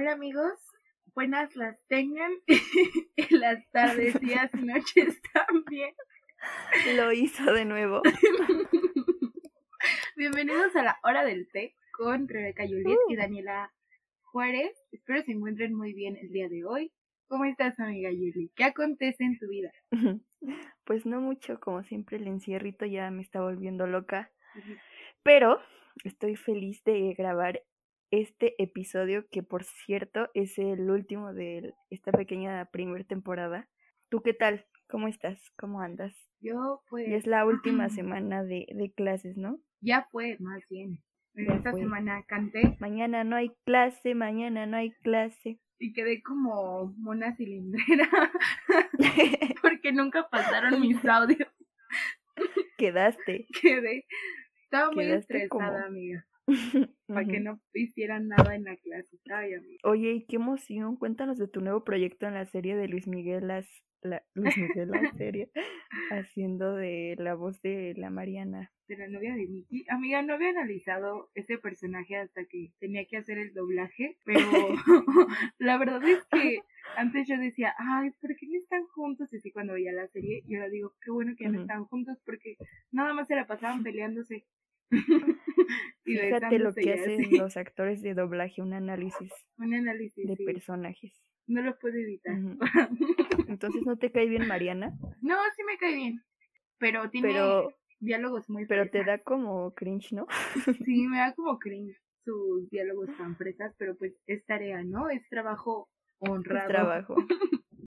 Hola amigos, buenas las tengan en las tardes, días y noches también. Lo hizo de nuevo. Bienvenidos a la hora del té con Rebeca Yulit y Uh. Daniela Juárez. Espero se encuentren muy bien el día de hoy. ¿Cómo estás, amiga Yuli? ¿Qué acontece en tu vida? Pues no mucho, como siempre el encierrito ya me está volviendo loca. Pero estoy feliz de grabar este episodio que por cierto es el último de esta pequeña primera temporada. ¿Tú qué tal? ¿Cómo estás? ¿Cómo andas? Yo, pues, Ya es la última semana de, de clases, ¿no? ya fue, más bien. Esta fue. semana canté Mañana no hay clase, mañana no hay clase. y quedé como mona cilindrera porque nunca pasaron mis audios. Quedaste. Quedé. Estaba muy Quedaste estresada, como- amiga. Para que no hicieran nada en la clase. Ay. Oye, y qué emoción. Cuéntanos de tu nuevo proyecto en la serie de Luis Miguel, las, la, Luis Miguel, la serie, haciendo de la voz de la Mariana. de la novia de Mickey. Amiga, no había analizado ese personaje hasta que tenía que hacer el doblaje, pero la verdad es que antes yo decía, ay, ¿por qué no están juntos? Y así cuando veía la serie, y ahora digo, qué bueno que ya no están juntos porque nada más se la pasaban peleándose. Y Fíjate lo que hacen así. los actores de doblaje, un análisis Un análisis, de sí. personajes. No lo puedo evitar. Entonces, ¿no te cae bien Mariana? no, sí me cae bien. Pero tiene Pero, diálogos muy pero te da como cringe, ¿no? Sí, me da como cringe sus diálogos tan fresas, pero pues es tarea, ¿no? Es trabajo Es honrado. trabajo.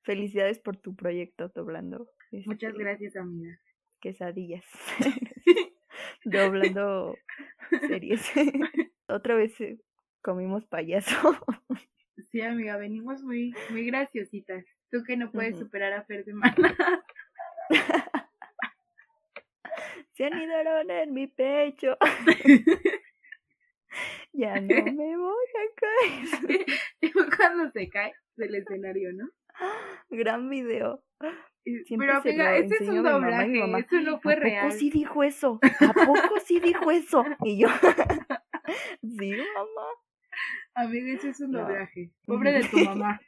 Felicidades por tu proyecto doblando. Muchas este, gracias, amiga. quesadillas. Doblando series. Otra vez eh, comimos payaso. Sí, amiga, venimos muy, muy graciositas. Tú que no puedes Ujú. superar a Fer de Mana. Se anidaron en mi pecho. ya no me voy a caer. Cuando se cae del escenario, ¿no? Gran video. Siempre Pero, amiga, ese es un a mi mamá y mi doblaje. mamá, Eso no fue ¿A poco real. sí dijo eso? ¿A poco sí dijo eso? Y yo, sí, mamá. Amiga, ese es un No. doblaje. Pobre de tu mamá.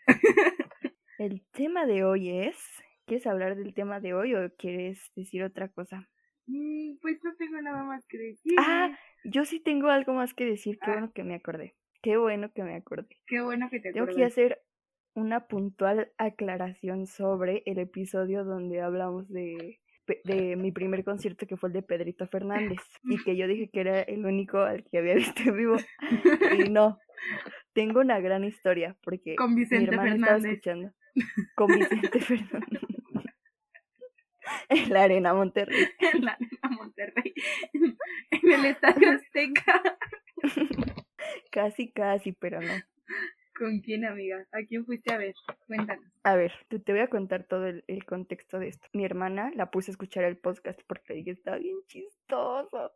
El tema de hoy es, ¿quieres hablar del tema de hoy o quieres decir otra cosa? Mm, pues no tengo nada más que decir. Ah, yo sí tengo algo más que decir, qué Ah. bueno que me acordé. Qué bueno que me acordé. Qué bueno que te Tengo que hacer una puntual aclaración sobre el episodio donde hablamos de, de mi primer concierto que fue el de Pedrito Fernández y que yo dije que era el único al que había visto en vivo y no. Tengo una gran historia porque Con mi hermana estaba escuchando con Vicente Fernández en la Arena Monterrey. en la Arena Monterrey. En el Estadio Azteca. Casi, casi, pero no. ¿Con quién, amiga? ¿A quién fuiste a ver? Cuéntanos. A ver, te, te voy a contar todo el, el contexto de esto. Mi hermana la puse a escuchar el podcast porque dije, está bien chistoso.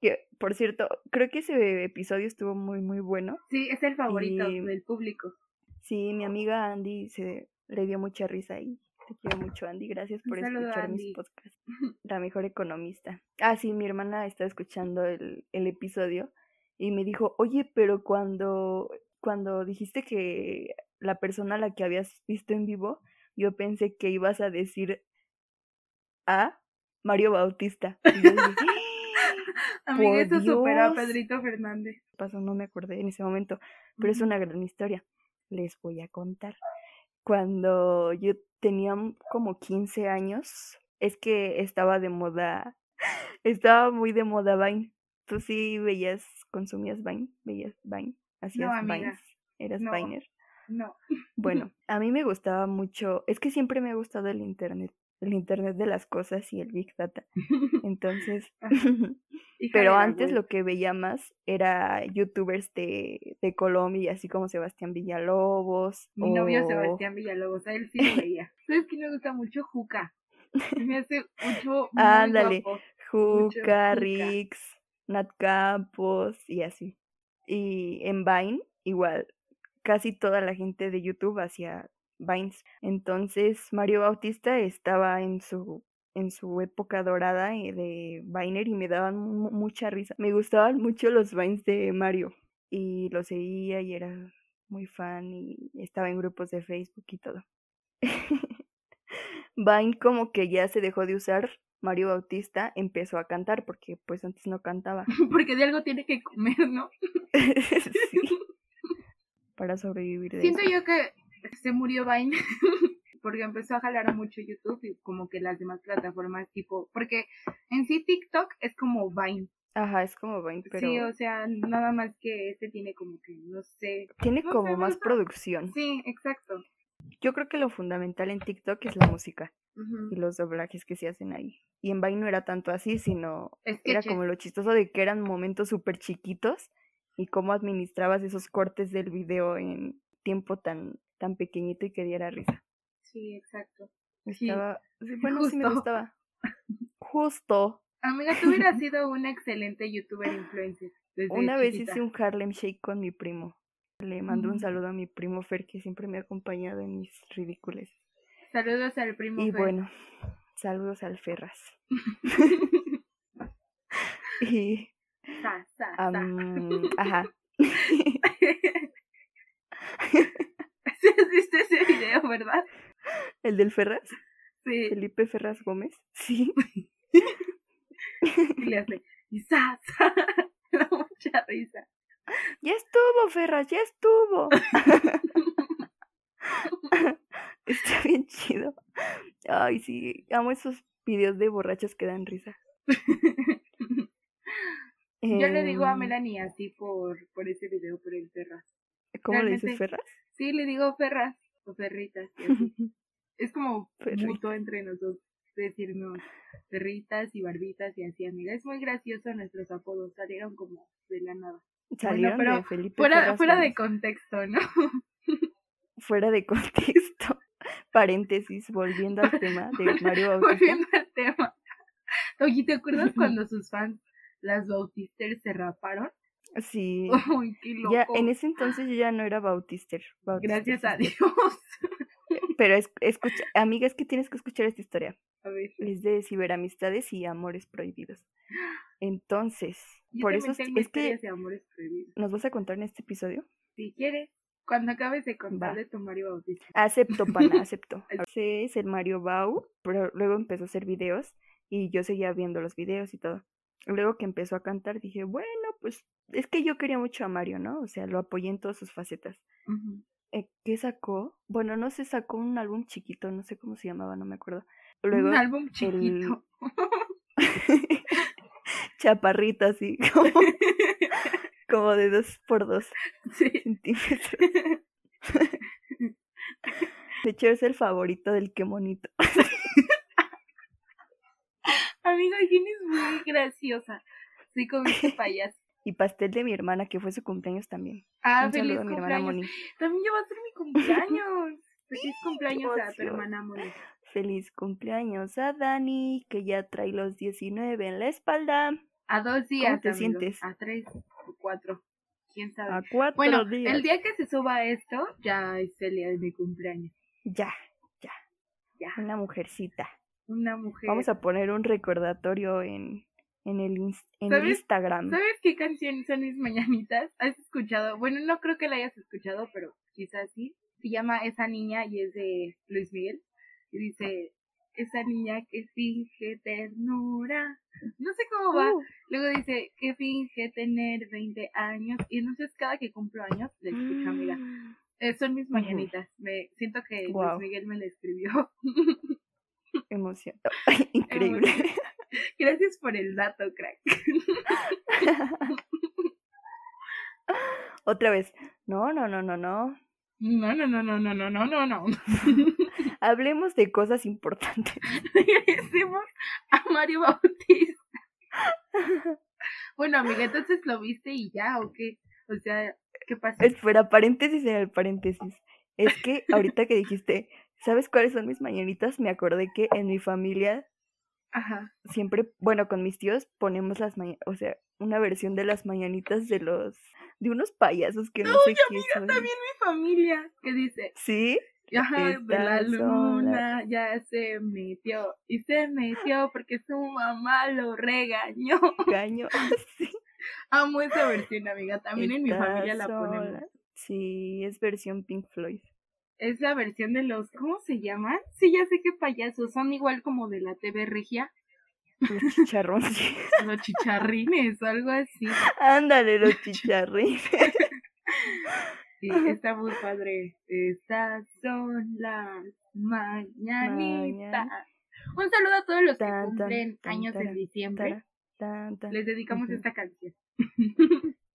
Que, por cierto, creo que ese episodio estuvo muy, muy bueno. Sí, es el favorito Y- del público. Sí, mi amiga Andy se le dio mucha risa y te quiero mucho, Andy. Gracias por saludo, escuchar Andy. mis podcasts. La mejor economista. Ah, sí, mi hermana está escuchando el, el episodio y me dijo, oye, pero cuando, cuando dijiste que la persona a la que habías visto en vivo, yo pensé que ibas a decir a Mario Bautista. Y yo dije, Amiga, Por eso superó a. Pedrito Fernández. pasó, no me acordé en ese momento, pero es una gran historia. Les voy a contar. Cuando yo tenía como 15 años, es que estaba de moda, estaba muy de moda Vine. ¿Tú sí veías, consumías Vine? ¿Veías Vine? ¿Hacías amiga, Vines? ¿Eras no. Viner? No. Bueno, a mí me gustaba mucho, es que siempre me ha gustado el internet, el internet de las cosas y el Big Data. Entonces, pero antes lo que veía más era youtubers de, de Colombia, así como Sebastián Villalobos. Mi novio Sebastián Villalobos, a él sí lo veía. ¿Sabes que me gusta mucho Juca? Me hace mucho. Ándale. Juca. Rix, Nat Campos y así. Y en Vine, igual, casi toda la gente de YouTube hacía Vines. Entonces, Mario Bautista estaba en su en su época dorada eh, de Viner y me daban mu- mucha risa. Me gustaban mucho los Vines de Mario y los seguía y era muy fan y estaba en grupos de Facebook y todo. Vine como que ya se dejó de usar, Mario Bautista empezó a cantar porque pues antes no cantaba. porque de algo tiene que comer, ¿no? sí. Para sobrevivir. De Siento yo que se murió Vine porque empezó a jalar mucho YouTube y como que las demás plataformas tipo, porque en sí TikTok es como Vine. Ajá, es como Vine, pero... Sí, o sea, nada más que este tiene como que, no sé... Tiene como más producción. Sí, exacto. Yo creo que lo fundamental en TikTok es la música y los doblajes que se hacen ahí. Y en Vine no era tanto así, sino era como lo chistoso de que eran momentos súper chiquitos y cómo administrabas esos cortes del video en tiempo tan, tan pequeñito y que diera risa. Sí, exacto. Estaba, bueno, sí me gustaba. Justo. Amiga, tú hubieras sido una excelente youtuber influencer. Una vez hice un Harlem Shake con mi primo. Le mando un saludo a mi primo Fer, que siempre me ha acompañado en mis ridículos. Saludos al primo y bueno, saludos al Ferras. y... Sa, sa, ajá. ¿Has visto ese video, verdad? ¿El del Ferraz? Sí. Felipe Ferraz Gómez. Sí. y le hace, y sa, sa. mucha risa. Ya estuvo, Ferraz, ya estuvo. Está bien chido. Ay, sí, amo esos videos de borrachos que dan risa. Yo le digo a em, Melanie así por, por ese video, por el Ferraz. ¿Cómo le dices Ferraz? Sí, le digo Ferraz o Ferritas. es como mutuo entre nosotros decirnos perritas y barbitas y así, amiga. Es muy gracioso nuestros apodos, salieron como de la nada. Salieron pero de Felipe fuera, fuera de contexto, ¿no? fuera de contexto. Paréntesis, volviendo al tema de Mario Bautista. Volviendo al tema. Oye, ¿te acuerdas cuando sus fans, las Bautisters, se raparon? Sí. Uy, qué loco. Ya, en ese entonces yo ya no era Bautister. Gracias a Dios. Pero es, escucha, amiga, es que tienes que escuchar esta historia. A ver. Es de ciberamistades y amores prohibidos. Entonces, por eso es que de amores prohibidos. ¿Nos vas a contar en este episodio? Si quieres. Cuando acabes de contar de tu Mario Bautista. Acepto, pana, acepto. Es el Mario Bau, pero luego empezó a hacer videos y yo seguía viendo los videos y todo. Luego que empezó a cantar dije, bueno, pues es que yo quería mucho a Mario, ¿no? O sea, lo apoyé en todas sus facetas. Eh, ¿Qué sacó? Bueno, no se sacó un álbum chiquito, no sé cómo se llamaba, no me acuerdo. Luego, un álbum chiquito. Chaparrito, así, como, de dos por dos centímetros. De hecho, es el favorito del que monito. Amiga, tienes muy graciosa. Soy como este payaso. Y pastel de mi hermana, que fue su cumpleaños también. Ah, Un feliz a mi hermana Moni. También ya va a ser mi cumpleaños. feliz cumpleaños a tu hermana Moni. Feliz cumpleaños a Dani, que ya trae los 19 en la espalda. A dos días. ¿Cómo te sientes? A tres o cuatro. ¿Quién sabe? A cuatro bueno, días. el día que se suba esto, ya es el día de mi cumpleaños. Ya, ya. Ya. Una mujercita. Una mujer. Vamos a poner un recordatorio en, en el, en Instagram. ¿Sabes qué canción son mis mañanitas? ¿Has escuchado? Bueno, no creo que la hayas escuchado, pero quizás sí. Se llama Esa Niña y es de Luis Miguel. Y dice, esa niña que finge ternura. No sé cómo va. Uh. Luego dice que finge tener 20 años. Y entonces cada que cumplo años le escucho, mira. Eh, son mis mañanitas. Me siento que Luis Miguel me la escribió. Emoción. Increíble. Gracias por el dato, crack. Otra vez. No, no, no, no, no. No, no, no, no, no, no, no, no, no. Hablemos de cosas importantes. Regresemos a Mario Bautista. bueno, amiga, entonces lo viste y ya, ¿o qué? O sea, ¿qué pasó? Espera, paréntesis en el paréntesis. Es que ahorita que dijiste, ¿sabes cuáles son mis mañanitas? Me acordé que en mi familia Ajá. Siempre, bueno, con mis tíos ponemos las mañanitas, o sea, una versión de las mañanitas de los, de unos payasos que no, sé qué son. también mi familia, ¿qué dice? ¿Sí? Ajá, de la luna ya se metió y se metió porque su mamá lo regañó. Regañó, sí. Amo esa versión, amiga. También en mi familia la ponemos. Sí, es versión Pink Floyd. Es la versión de los, ¿cómo se llaman? Sí, ya sé qué payasos, son igual como de la TV regia. Los chicharrones. los chicharrines algo así. Ándale, los chicharrines. Sí, está muy padre. Estas son las mañanitas. Un saludo a todos los que cumplen años en diciembre. Les dedicamos esta canción.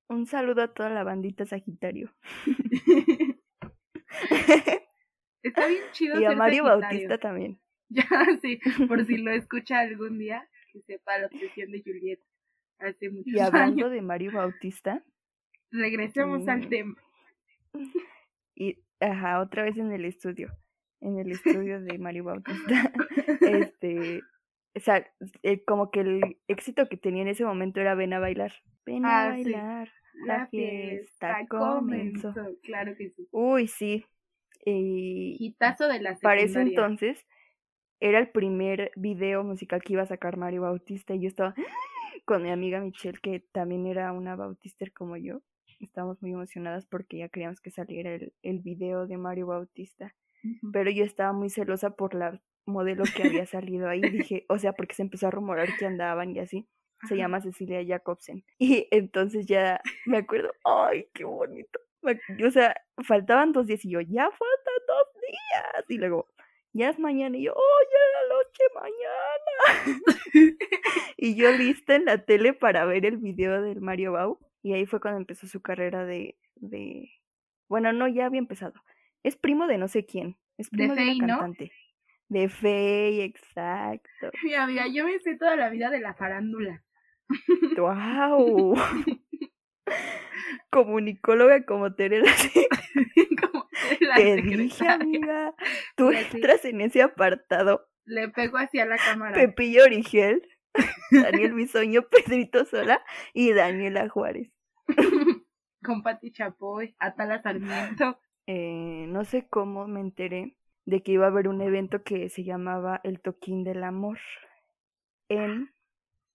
Un saludo a toda la bandita Sagitario. Está bien chido. Y a Mario Bautista también. Ya, sí, por si lo escucha algún día, que sepa la obsesión de Juliet hace muchos Y hablando de Mario Bautista. Regresemos al tema. Y, ajá, otra vez en el estudio. En el estudio de Mario Bautista. este. O sea, eh, como que el éxito que tenía en ese momento era ven a bailar. Ven a ah, bailar. La, fiesta, comenzó. Claro que sí. Uy, sí. Y de la Para ese entonces era el primer video musical que iba a sacar Mario Bautista y yo estaba con mi amiga Michelle que también era una Bautister como yo. Estábamos muy emocionadas porque ya queríamos que saliera el, el video de Mario Bautista. Pero yo estaba muy celosa por la modelo que había salido ahí. Dije, o sea, porque se empezó a rumorar que andaban y así se llama Cecilia Jacobsen. Y entonces ya me acuerdo, ay, qué bonito. O sea, faltaban dos días y yo, ya faltan dos días. Y luego, ya es mañana y yo, oh, ya la noche mañana. y yo lista en la tele para ver el video del Mario Bau. Y ahí fue cuando empezó su carrera de, de... Bueno, no, ya había empezado. Es primo de no sé quién. Es primo de, una cantante. De Fey, exacto. Mi amiga, yo me sé toda la vida de la farándula. ¡Wow! Comunicóloga como Terela. como Te dije, amiga. Tú entras en ese apartado. Le pego hacia la cámara. Pepillo Origel, Daniel Bisoño, Pedrito Sola y Daniela Juárez. Con Pati Chapoy, Atala Sarmiento. Eh, no sé cómo me enteré de que iba a haber un evento que se llamaba El Toquín del Amor en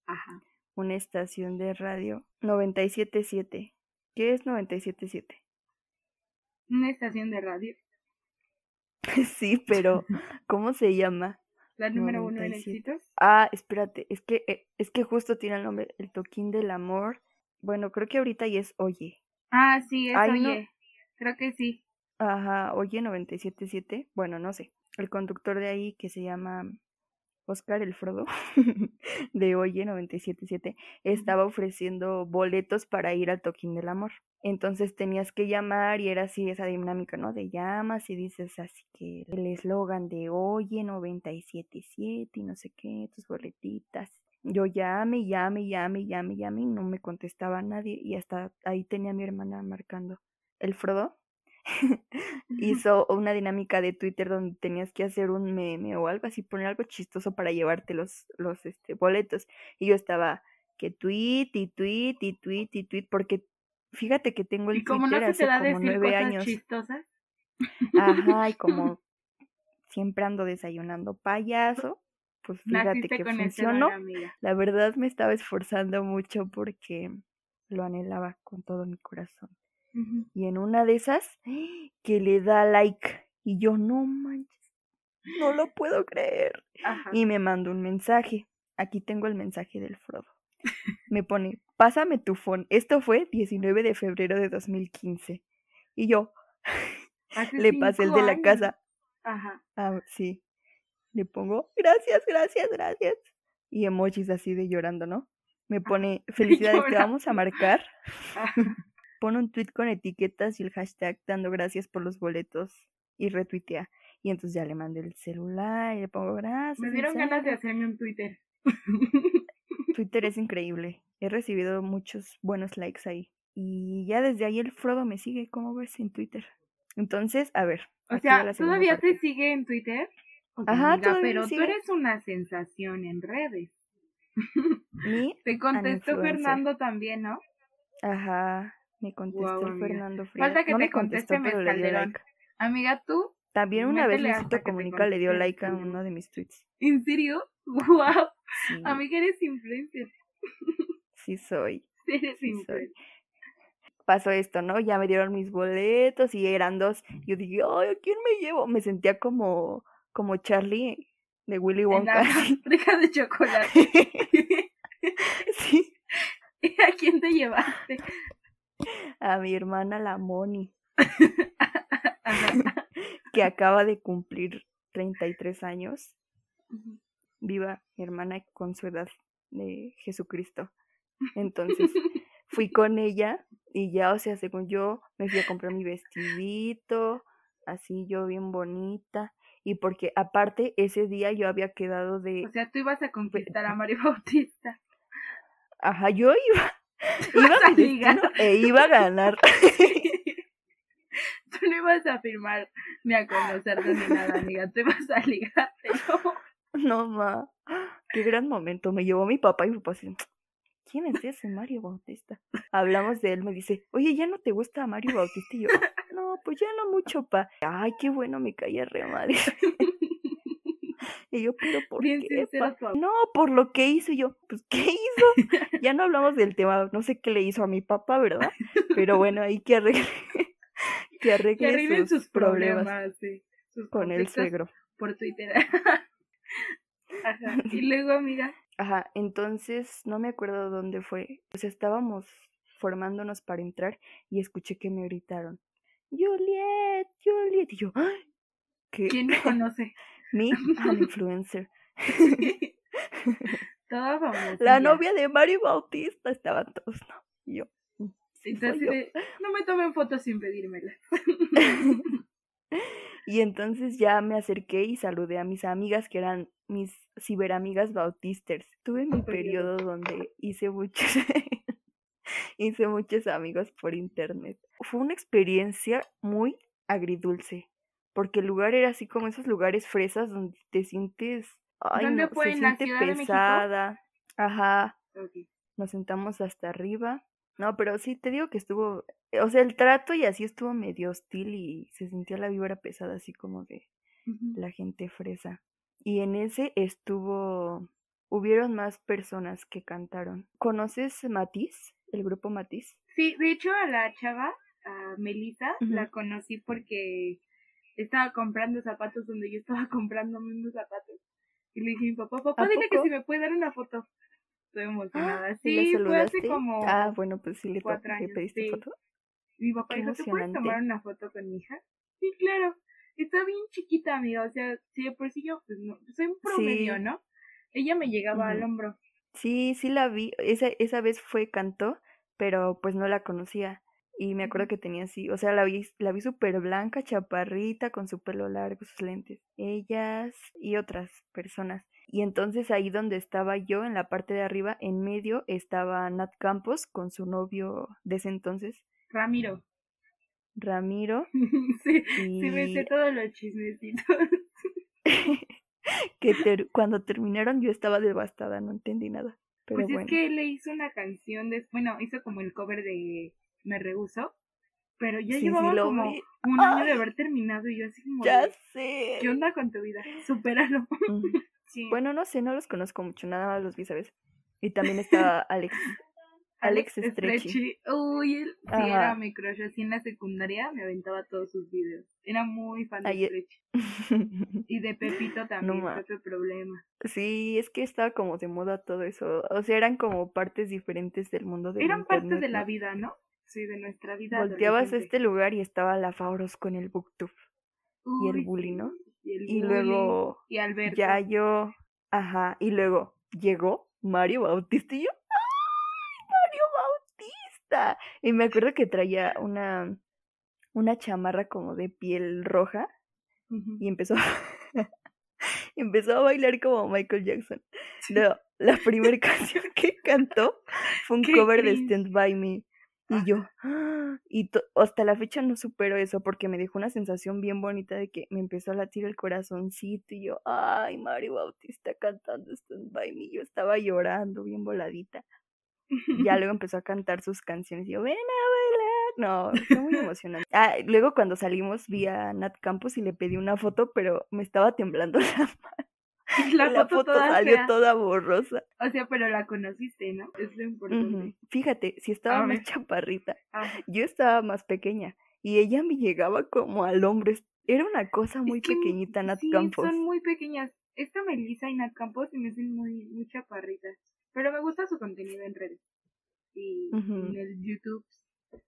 Ajá una estación de radio 977. ¿Qué es 977? Una estación de radio. sí, pero ¿cómo se llama? La número uno en éxitos. Ah, espérate, es que eh, es que justo tiene el nombre, el toquín del amor. Bueno, creo que ahorita ya es Oye. Ah, sí, es Oye. Creo que sí. Ajá, Oye 977. Bueno, no sé. El conductor de ahí que se llama Oscar el Frodo de Oye 977 estaba ofreciendo boletos para ir al Toquín del Amor. Entonces tenías que llamar y era así esa dinámica, ¿no? De llamas y dices así que el eslogan de Oye 977 y no sé qué, tus boletitas. Yo llame, llame, llame, llame, llame y no me contestaba nadie y hasta ahí tenía mi hermana marcando. El Frodo hizo una dinámica de Twitter donde tenías que hacer un meme o algo así, poner algo chistoso para llevarte los, los este, boletos. Y yo estaba que tweet y tweet y tweet y tweet, porque fíjate que tengo el ¿Y como Twitter no hace como nueve años. Chistosas? Ajá, y como siempre ando desayunando payaso, pues fíjate que funcionó. La verdad me estaba esforzando mucho porque lo anhelaba con todo mi corazón. Y en una de esas, que le da like. Y yo, no manches, no lo puedo creer. Y me manda un mensaje. Aquí tengo el mensaje del Frodo. Me pone, pásame tu phone. Esto fue 19 de febrero de 2015. Y yo, le pasé el de la casa. Ajá. Ah, sí. Le pongo, gracias, gracias, gracias. Y emojis así de llorando, ¿no? Me pone, felicidades, te vamos a marcar pone un tweet con etiquetas y el hashtag dando gracias por los boletos y retuitea. Y entonces ya le mandé el celular y le pongo gracias. Me dieron ganas de hacerme un Twitter. Twitter es increíble. He recibido muchos buenos likes ahí. Y ya desde ahí el Frodo me sigue, ¿cómo ves en Twitter? Entonces, a ver. O sea, ¿todavía te sigue en Twitter? Ajá, pero tú eres una sensación en redes. Te contestó Fernando también, ¿no? Ajá. Me contestó Fernando Frías. Falta que te conteste Calderón. Amiga, tú. También una vez Luisito Comunica le dio like a uno de mis tweets. ¿En serio? ¡Wow! Amiga, eres influencer. Sí soy. Eres influencer. pasó esto, ¿no? Ya me dieron mis boletos y eran dos. Yo dije, ay, ¿a quién me llevo? Me sentía como, como Charlie de Willy Wonka. la fábrica de chocolate. sí, ¿Y a quién te llevaste? A mi hermana la Moni, que acaba de cumplir 33 años. Viva mi hermana con su edad de Jesucristo. Entonces, fui con ella y ya, o sea, según yo, me fui a comprar mi vestidito, así yo bien bonita. Y porque aparte ese día yo había quedado de, O sea, tú ibas a conquistar a Mario Bautista. ajá, yo iba, iba a mi destino e iba a ganar. Tú no ibas a firmar ni a conocerte ni nada, amiga. Tú ibas a ligártelo. No, ma, qué gran momento. Me llevó mi papá y mi papá así, ¿quién es ese Mario Bautista? Hablamos de él, me dice, oye, ¿ya no te gusta Mario Bautista? Y yo, no, pues ya no mucho, pa. Ay, qué bueno, me caía re mal. Y yo, pero ¿por Bien qué, papá. No, por lo que hizo. Y yo, pues, ¿qué hizo? Ya no hablamos del tema, no sé qué le hizo a mi papá, ¿verdad? Pero bueno, ahí que arregle, que arregle Que arreglen sus, sus problemas, problemas, sí. Sus con el suegro. Por Twitter. Ajá. Y luego, amiga. Ajá, entonces no me acuerdo dónde fue. Pues estábamos formándonos para entrar y escuché que me gritaron, Juliet, Juliet. Y yo, ¡ay! ¿Qué? ¿Quién me conoce? Mi an influencer. Toda famosa. La novia de Mario Bautista. Estaban todos, ¿no? Y yo, "Mm, sí, soy Entonces, yo". de, no me tomen fotos sin pedírmela. y entonces ya me acerqué y saludé a mis amigas que eran mis ciberamigas bautisters. Tuve mi periodo donde hice muchos hice muchos amigos por internet. Fue una experiencia muy agridulce, porque el lugar era así como esos lugares fresas donde te sientes ay, ¿Dónde no, fue? se ¿En la siente pesada. Ajá, nos sentamos hasta arriba. No, pero sí te digo que estuvo, o sea, el trato y así estuvo medio hostil y se sentía la vibra pesada así como de la gente fresa. Y en ese estuvo, hubieron más personas que cantaron. ¿Conoces Matiz? El grupo Matiz. Sí, de hecho a la chava, a Melissa, Ujú. la conocí porque estaba comprando zapatos donde yo estaba comprando mismos zapatos. Y le dije a mi papá, papá, ¿A dile que si me puede dar una foto. Estoy emocionada. ¿Y le Sí, fue hace como... Ah, bueno, pues sí le, cuatro le años, pediste sí. foto. Mi papá qué dijo, ¿te puedes tomar una foto con mi hija? Sí, claro. Está bien chiquita, amiga. O sea, si de por sí yo, pues no, soy un promedio, Sí. ¿no? Ella me llegaba al hombro. Sí, sí la vi. Esa, esa vez fue cantó, pero pues no la conocía. Y me acuerdo que tenía así, o sea, la vi, la vi súper blanca, chaparrita, con su pelo largo, sus lentes. Ellas y otras personas. Y entonces ahí donde estaba yo, en la parte de arriba, en medio, estaba Nat Campos con su novio de ese entonces, Ramiro. Ramiro. sí, Y sí me sé todos los chismecitos. que ter- cuando terminaron yo estaba devastada, no entendí nada. Pero pues bueno. es que le hizo una canción de, bueno, hizo como el cover de Me Rehuso, pero ya Sí, llevaba como vi. un año de haber terminado y yo así como, Ya de, sé. ¿qué onda con tu vida? Supéralo. Sí. Bueno, no sé, no los conozco mucho, nada más los vi, ¿sabes? Y también estaba Alex. Alex Stretchy. Uy, él sí Ajá. era mi crush. Así en la secundaria me aventaba todos sus videos. Era muy fan de Ay, Stretchy. Y de Pepito también, ma. Pepe Problema. sí, es que estaba como de moda todo eso. O sea, eran como partes diferentes del mundo del Eran parte internet, de la ¿no? vida, ¿no? Sí, de nuestra vida. Volteabas a este lugar y estaba la Fauros con el booktube. y el bully, ¿no? Y, el Y luego Y Alberto. ya yo, ajá, y luego llegó Mario Bautista y yo, ¡ay, Mario Bautista! Y me acuerdo que traía una, una chamarra como de piel roja y empezó, empezó a bailar como Michael Jackson. No, la primera canción que cantó fue un cover de. Stand By Me. Y yo, ¡ah! y hasta la fecha no supero eso porque me dejó una sensación bien bonita de que me empezó a latir el corazoncito y yo, ay, Mario Bautista cantando Stand By Me. Yo estaba llorando bien voladita. Y ya luego empezó a cantar sus canciones y yo, ven a bailar. No, fue muy emocionante. Ah, luego cuando salimos vi a Nat Campos y le pedí una foto, pero me estaba temblando la mano. Y la, La foto, foto toda salió fea. toda borrosa. O sea, pero la conociste, ¿no? Es lo importante. Fíjate, si estaba más chaparrita, Ajá. yo estaba más pequeña y ella me llegaba como al hombro. Era una cosa muy Es que, pequeñita, Nat sí, Campos. son muy pequeñas. Esta Melissa y Nat Campos se me hacen muy, muy chaparritas. Pero me gusta su contenido en redes. Y en el YouTube.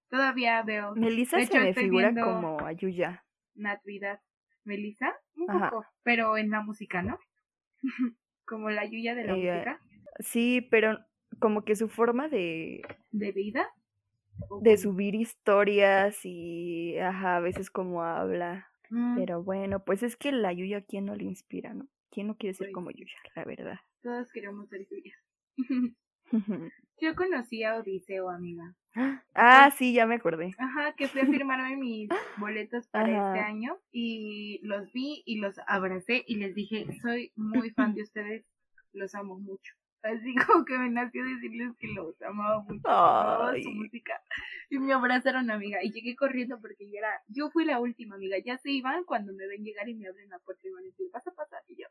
Todavía veo Melissa De se hecho, me figura como Ayuya. Natividad. Melissa, un Ajá. poco. Pero en la música, ¿no? Como la Yuya de la Ella- música. Sí, pero como que su forma de, ¿De vida? ¿O de subir historias y ajá, a veces como habla. Mm, Pero bueno, pues es que la Yuya, ¿quién no le inspira, no? ¿Quién no quiere ser Pues como. Yuya, la verdad? Todos queremos ser Yuya. Yo conocí a Odiseo, amiga. ah, sí, ya me acordé. Ajá, que fui a firmarme mis boletos para este año y los vi y los abracé y les dije, soy muy fan de ustedes, los amo mucho. Así como que me nació decirles que los amaba mucho, amaba su música. Y me abrazaron, amiga, y llegué corriendo porque ya era, yo fui la última, amiga, ya se iban cuando me ven llegar y me abren la puerta y van a decir, vas a pasar, y yo.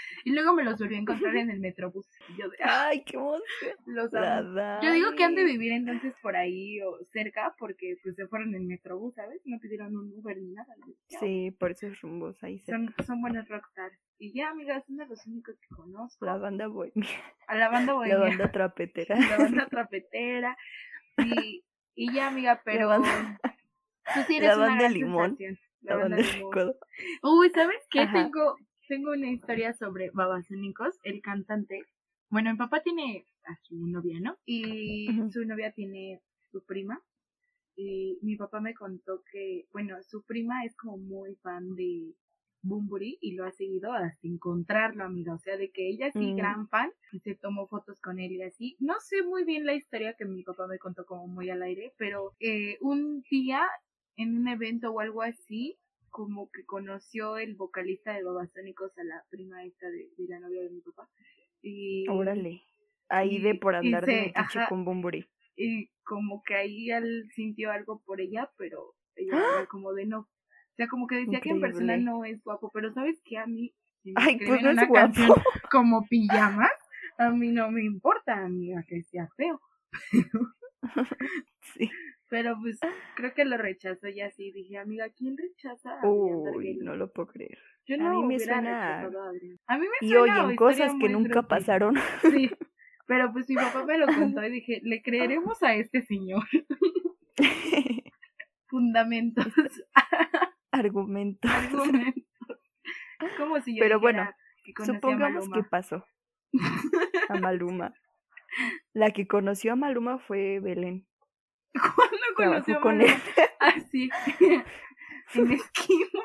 Y luego me los volví a encontrar en el metrobús. Y yo de, "Ah, Ay, qué emoción. los La amo. Yo digo que han de vivir entonces por ahí o cerca porque pues se fueron en metrobús, ¿sabes? No pidieron un Uber ni nada. Sí, por esos rumbos ahí se Son, son buenos rockstars. Y ya, amigas, son de los únicos que conozco. la banda bohemia, A la banda la bohemia, banda trapetera. la banda trapetera. Y, y ya, amiga, pero banda- tú sí eres la una banda gran limón, sensación. La banda de limón. Uy, ¿sabes qué? Ajá. Tengo, tengo una historia sobre Babasónicos, el cantante. Bueno, mi papá tiene a su novia, ¿no? Y su novia tiene su prima. Y mi papá me contó que, bueno, su prima es como muy fan de Bumburi y lo ha seguido hasta encontrarlo, amiga. O sea, de que ella sí, Mm. gran fan, y se tomó fotos con él y así. No sé muy bien la historia que mi papá me contó como muy al aire, pero eh, un día en un evento o algo así, como que conoció el vocalista de Babasónicos a la prima esta de, de la novia de mi papá. Y, Órale. Ahí de por andar se- de metiche con Bumburi. y como que ahí él sintió algo por ella, pero ella ¡Ah! era como de no. O sea, como que decía que en persona no es guapo, pero ¿sabes qué? A mí, si me Ay, pues es una guapo. canción como pijamas, a mí no me importa, amiga, que sea feo. Sí. Pero pues creo que lo rechazó y así dije, amiga, ¿quién rechaza a Uy, no lo puedo creer. Yo a no mí me suena- a. A mí me Y suena oyen historia cosas que nunca pasaron. Sí, pero pues mi papá me lo contó y dije, ¿le creeremos a este señor? Fundamentos, Argumentos. argumentos. Como si yo Pero bueno, que a Supongamos Maluma. que pasó. A Maluma. La que conoció a Maluma fue Belén. ¿Cuándo conoció con él. Ah, sí. en Esquimo,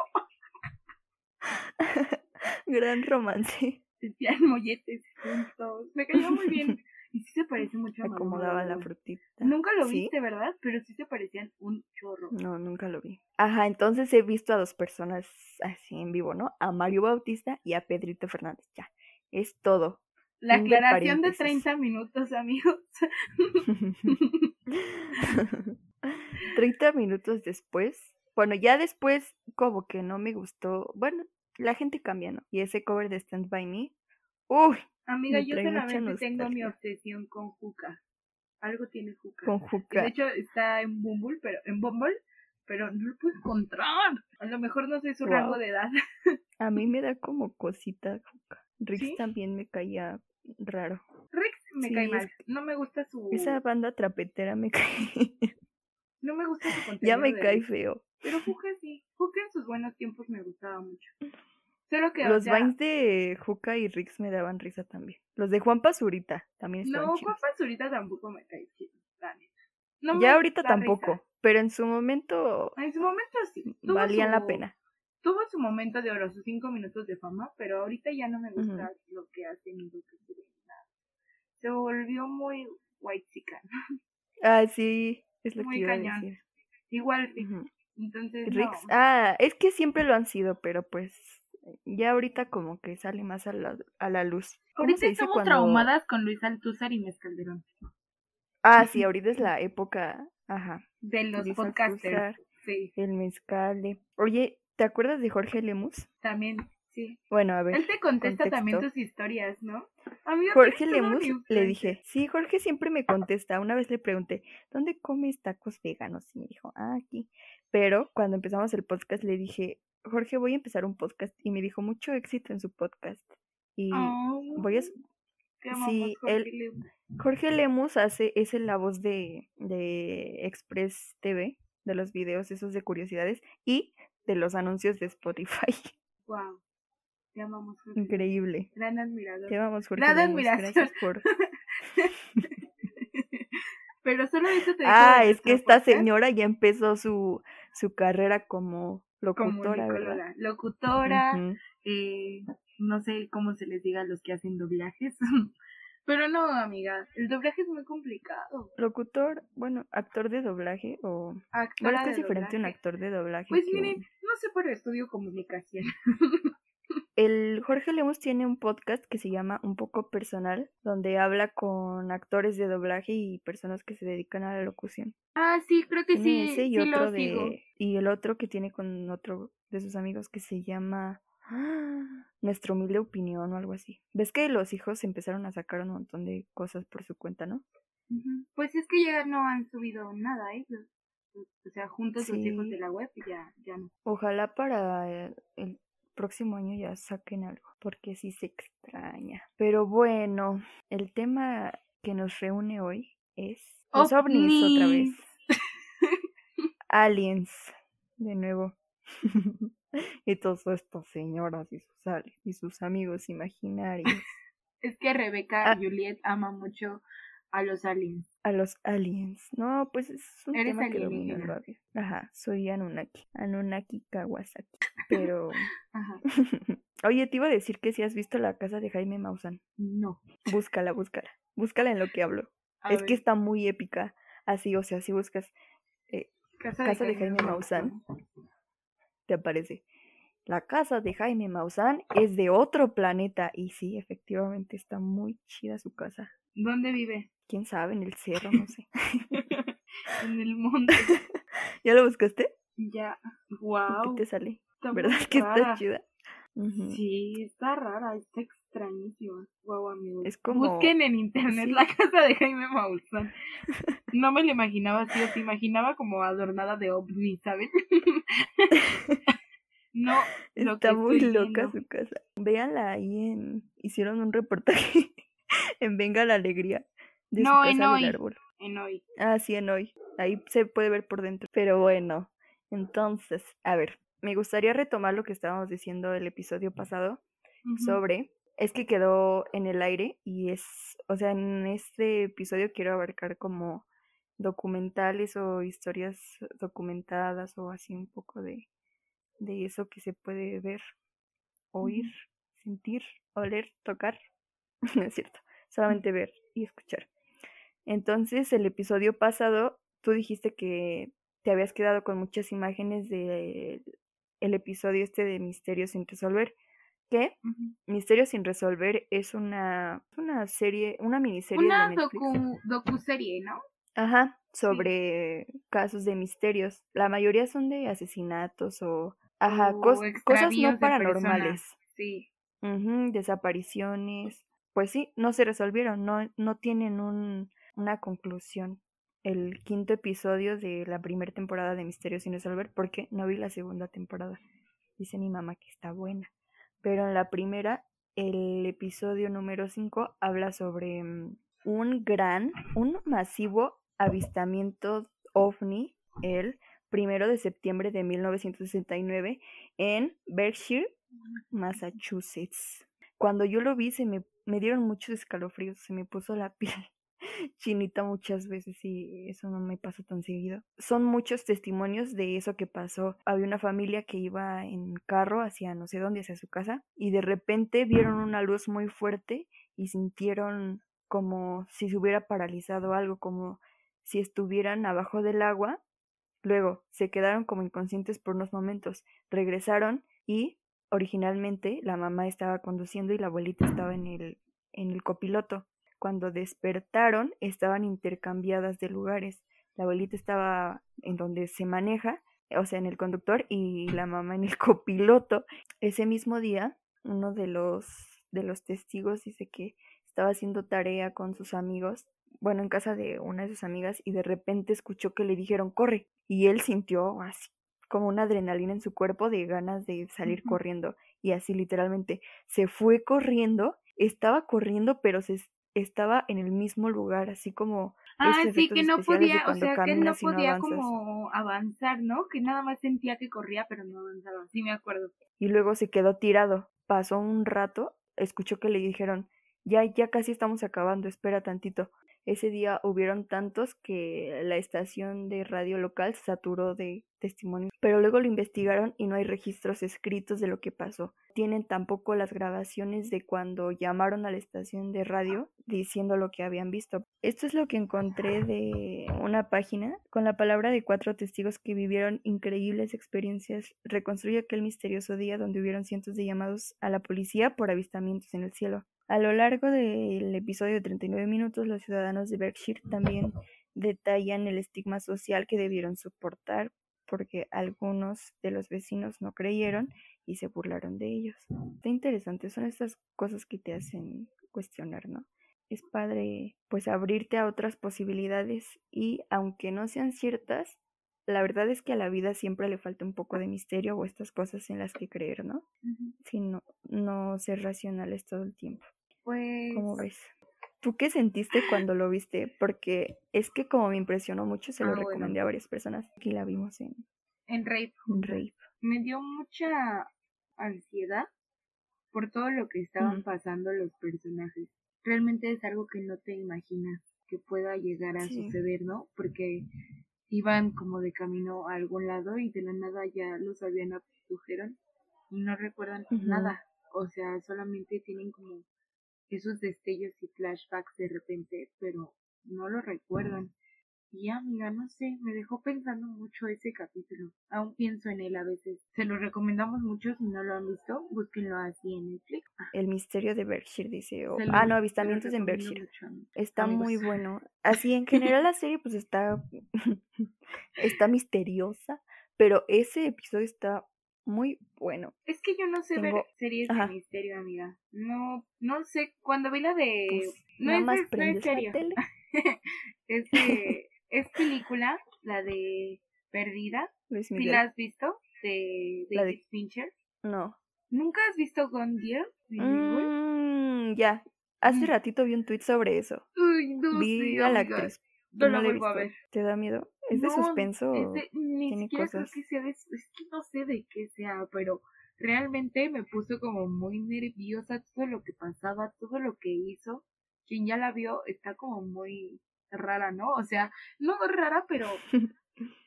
Gran romance. sentían molletes juntos. Me cayó muy bien. Y sí se parece mucho a. Acomodaba la frutita. Nunca lo ¿Sí? viste, ¿verdad? Pero sí se parecían un chorro. No, nunca lo vi. Ajá, entonces he visto a dos personas así en vivo, ¿no? A Mario Bautista y a Pedrito Fernández. Ya, es todo. La de aclaración de, paréntesis. 30 minutos, amigos. 30 minutos después, bueno, ya después como que no me gustó, bueno, la gente cambia, ¿no? Y ese cover de Stand By Me, uy, Amiga, Me yo solamente tengo mi obsesión con Juca. Algo tiene Juca. con De Juca. hecho, está en Bumble, pero en Bumble, pero no lo puedo encontrar. A lo mejor no sé su Wow. rango de edad. A mí me da como cosita Juca. ¿Sí? también me caía raro. Rex me Sí, cae mal. No me gusta su Esa banda trapetera me cae. No me gusta su contenido. ya me cae feo. Pero Juca sí. Juca en sus buenos tiempos me gustaba mucho. Solo que o Los sea, vines de Juca y Rix me daban risa también. Los de Juan Pazurita también estaban No. Juan Pazurita tampoco me cae chido, la neta. No me ya ahorita tampoco, risa. pero en su momento En su momento sí. Tuvo valían la pena. Tuvo su momento de oro, sus cinco minutos de fama, pero ahorita ya no me gusta lo que hacen y lo que quieren. nada. Se volvió muy white chican. Ah, sí, es lo Muy que iba cañón. a decir. Igual. Ujú. entonces Rix, no. ah, es que siempre lo han sido, pero pues ya ahorita como que sale más a la, a la luz. ¿Cómo Ahorita estamos cuando- traumadas con Luis Altúzar y Mez Calderón. Ah, sí, ahorita es la época, ajá. De los Luis podcasters. Sí, el mezcal. de- Oye, ¿te acuerdas de Jorge Lemus? también. Sí. Bueno, a ver. Él te contesta también tus historias, ¿no? Jorge Lemus le dije, sí, Jorge siempre me contesta. Una vez le pregunté, ¿dónde comes tacos veganos? Y me dijo, ah, aquí. Pero cuando empezamos el podcast le dije, Jorge, voy a empezar un podcast. Y me dijo, mucho éxito en su podcast. Y Oh, voy a... sí, Jorge él- Lemus. Jorge Lemus hace, es el- la voz de, de Express TV, de los videos esos de curiosidades y de los anuncios de Spotify. Wow. Te amamos, Jorge. Increíble. Gran admirador. Te amamos, Jorge Gran admiración. Gracias por... Pero solo eso te Ah, es que esta señora ya empezó su, su carrera como locutora, ¿verdad? comunicóloga. Locutora, eh, no sé cómo se les diga a los que hacen doblajes. Pero no, amiga, el doblaje es muy complicado. Locutor, bueno, actor de doblaje o... Bueno, Actora es que es diferente un doblaje. actor de doblaje Pues que miren, un- no sé por estudio comunicación. El Jorge Lemus tiene un podcast que se llama Un poco personal, donde habla con actores de doblaje y personas que se dedican a la locución. Ah, sí, creo que Tiene sí, ese y sí otro lo sigo. de y el otro que tiene con otro de sus amigos que se llama ¡Ah! Nuestra humilde opinión o algo así. ¿Ves que los hijos empezaron a sacar un montón de cosas por su cuenta, no? Pues es que ya no han subido nada ellos. O sea, juntos los hijos de la web y ya, ya no. Ojalá para el, el próximo año ya saquen algo, porque sí se extraña. Pero bueno, el tema que nos reúne hoy es los ovnis otra vez. Aliens, de nuevo. y todas estas señoras y sus, y sus amigos imaginarios. Es que Rebeca Ah. Juliet ama mucho a los aliens. A los aliens. No, pues es un Eres tema que domina el radio. Ajá, soy Anunnaki. Anunnaki Kawasaki. Pero... Ajá. Oye, te iba a decir que si has visto la casa de Jaime Maussan. No. Búscala, búscala. Búscala en lo que hablo. A es que está muy épica. Así, o sea, si buscas, Casa, Casa de Jaime Maussan. te aparece. La casa de Jaime Maussan es de otro planeta. Y sí, efectivamente está muy chida su casa. ¿Dónde vive? ¿Quién sabe? En el cerro, no sé. en el monte. ¿Ya lo buscaste? Ya. ¿Y Wow. ¿Qué te sale? Está ¿Verdad que rara. está chida? Sí, está rara, está extrañísima. Wow, amigos. Es como- Busquen en internet sí. la casa de Jaime Maussan. No me la imaginaba así, o se imaginaba como adornada de ovni, ¿saben? no, lo que Está muy loca viendo. su casa. Véanla ahí en... Hicieron un reportaje en Venga la Alegría. De No, su en casa Hoy. del árbol. En hoy. Ah, sí, en hoy. Ahí se puede ver por dentro. Pero bueno, entonces, a ver, me gustaría retomar lo que estábamos diciendo el episodio pasado sobre, es que quedó en el aire y es, o sea, en este episodio quiero abarcar como documentales o historias documentadas o así un poco de, de eso que se puede ver, oír, sentir, oler, tocar. no es cierto, solamente ver y escuchar. Entonces, el episodio pasado, tú dijiste que te habías quedado con muchas imágenes del el episodio este de Misterios sin resolver, que Ujú. Misterios sin resolver es una, una serie, una miniserie Una de docu, docuserie, ¿no? Ajá, sobre casos de misterios. La mayoría son de asesinatos o, ajá, O cos- cosas no paranormales. Sí. Desapariciones. Pues sí, no se resolvieron, no, no tienen un, una conclusión. El quinto episodio de la primera temporada de Misterios sin resolver, porque no vi la segunda temporada. Dice mi mamá que está buena. Pero en la primera, el episodio número 5 habla sobre mm, un gran, un masivo avistamiento ovni el primero de septiembre de 1969 en Berkshire, Massachusetts. Cuando yo lo vi, se me, me dieron muchos escalofríos, se me puso la piel chinita muchas veces y eso no me pasa tan seguido. Son muchos testimonios de eso que pasó. Había una familia que iba en carro hacia no sé dónde, hacia su casa, y de repente vieron una luz muy fuerte y sintieron como si se hubiera paralizado algo, como si estuvieran abajo del agua. Luego se quedaron como inconscientes por unos momentos, regresaron y originalmente la mamá estaba conduciendo y la abuelita estaba en el, en el copiloto. Cuando despertaron estaban intercambiadas de lugares. La abuelita estaba en donde se maneja, o sea, en el conductor y la mamá en el copiloto. Ese mismo día uno de los de los testigos dice que estaba haciendo tarea con sus amigos, bueno, en casa de una de sus amigas y de repente escuchó que le dijeron corre y él sintió así como una adrenalina en su cuerpo de ganas de salir corriendo y así literalmente se fue corriendo, estaba corriendo pero se estaba en el mismo lugar, así como Ah, sí, que no podía, o sea, que no podía como avanzar, ¿no? Que nada más sentía que corría, pero no avanzaba. Sí, me acuerdo. Y luego se quedó tirado. Pasó un rato, escuchó que le dijeron, ya, ya casi estamos acabando, espera tantito. Ese día hubieron tantos que la estación de radio local se saturó de testimonios, pero luego lo investigaron y no hay registros escritos de lo que pasó. Tienen tampoco las grabaciones de cuando llamaron a la estación de radio diciendo lo que habían visto. Esto es lo que encontré de una página con la palabra de cuatro testigos que vivieron increíbles experiencias. Reconstruye aquel misterioso día donde hubieron cientos de llamados a la policía por avistamientos en el cielo. A lo largo del episodio de 39 minutos, los ciudadanos de Berkshire también detallan el estigma social que debieron soportar porque algunos de los vecinos no creyeron y se burlaron de ellos. Está interesante, son estas cosas que te hacen cuestionar, ¿no? Es padre pues abrirte a otras posibilidades y aunque no sean ciertas, la verdad es que a la vida siempre le falta un poco de misterio o estas cosas en las que creer, ¿no? Si no, no ser racionales todo el tiempo. Pues... ¿Cómo ves? ¿Tú qué sentiste cuando lo viste? Porque es que como me impresionó mucho, se lo ah, recomendé a varias personas. Aquí la vimos en... En Rape. En Rape. Me dio mucha ansiedad por todo lo que estaban pasando los personajes. Realmente es algo que no te imaginas que pueda llegar a suceder, ¿no? Porque iban como de camino a algún lado y de la nada ya los habían abdujeron y no recuerdan nada. O sea, solamente tienen como esos destellos y flashbacks de repente, pero no lo recuerdan. Y amiga, no sé, me dejó pensando mucho ese capítulo. Aún pienso en él a veces. Se lo recomendamos mucho si no lo han visto, búsquenlo así en Netflix. Ah. El misterio de Berkshire dice, ah no, avistamientos en Berkshire. está muy bueno. Así en general la serie pues está está misteriosa, pero ese episodio está muy bueno. Es que yo no sé ver series de misterio, amiga. No, no sé. Cuando vi la de. Pues, no, es, más no es serio. es, es película, la de Perdida. ¿Sí la has visto? De David Fincher. No. ¿Nunca has visto Gone Girl? Mm, ya. Hace mm. ratito vi un tweet sobre eso. Uy, no vi a la actriz. No, la vuelvo a ver. ¿Te da miedo? ¿Es de suspenso es de, ni tiene cosas? que sea de, es que no sé de qué sea, pero realmente me puso como muy nerviosa todo lo que pasaba, todo lo que hizo. Quien ya la vio está como muy rara, ¿no? O sea, no rara, pero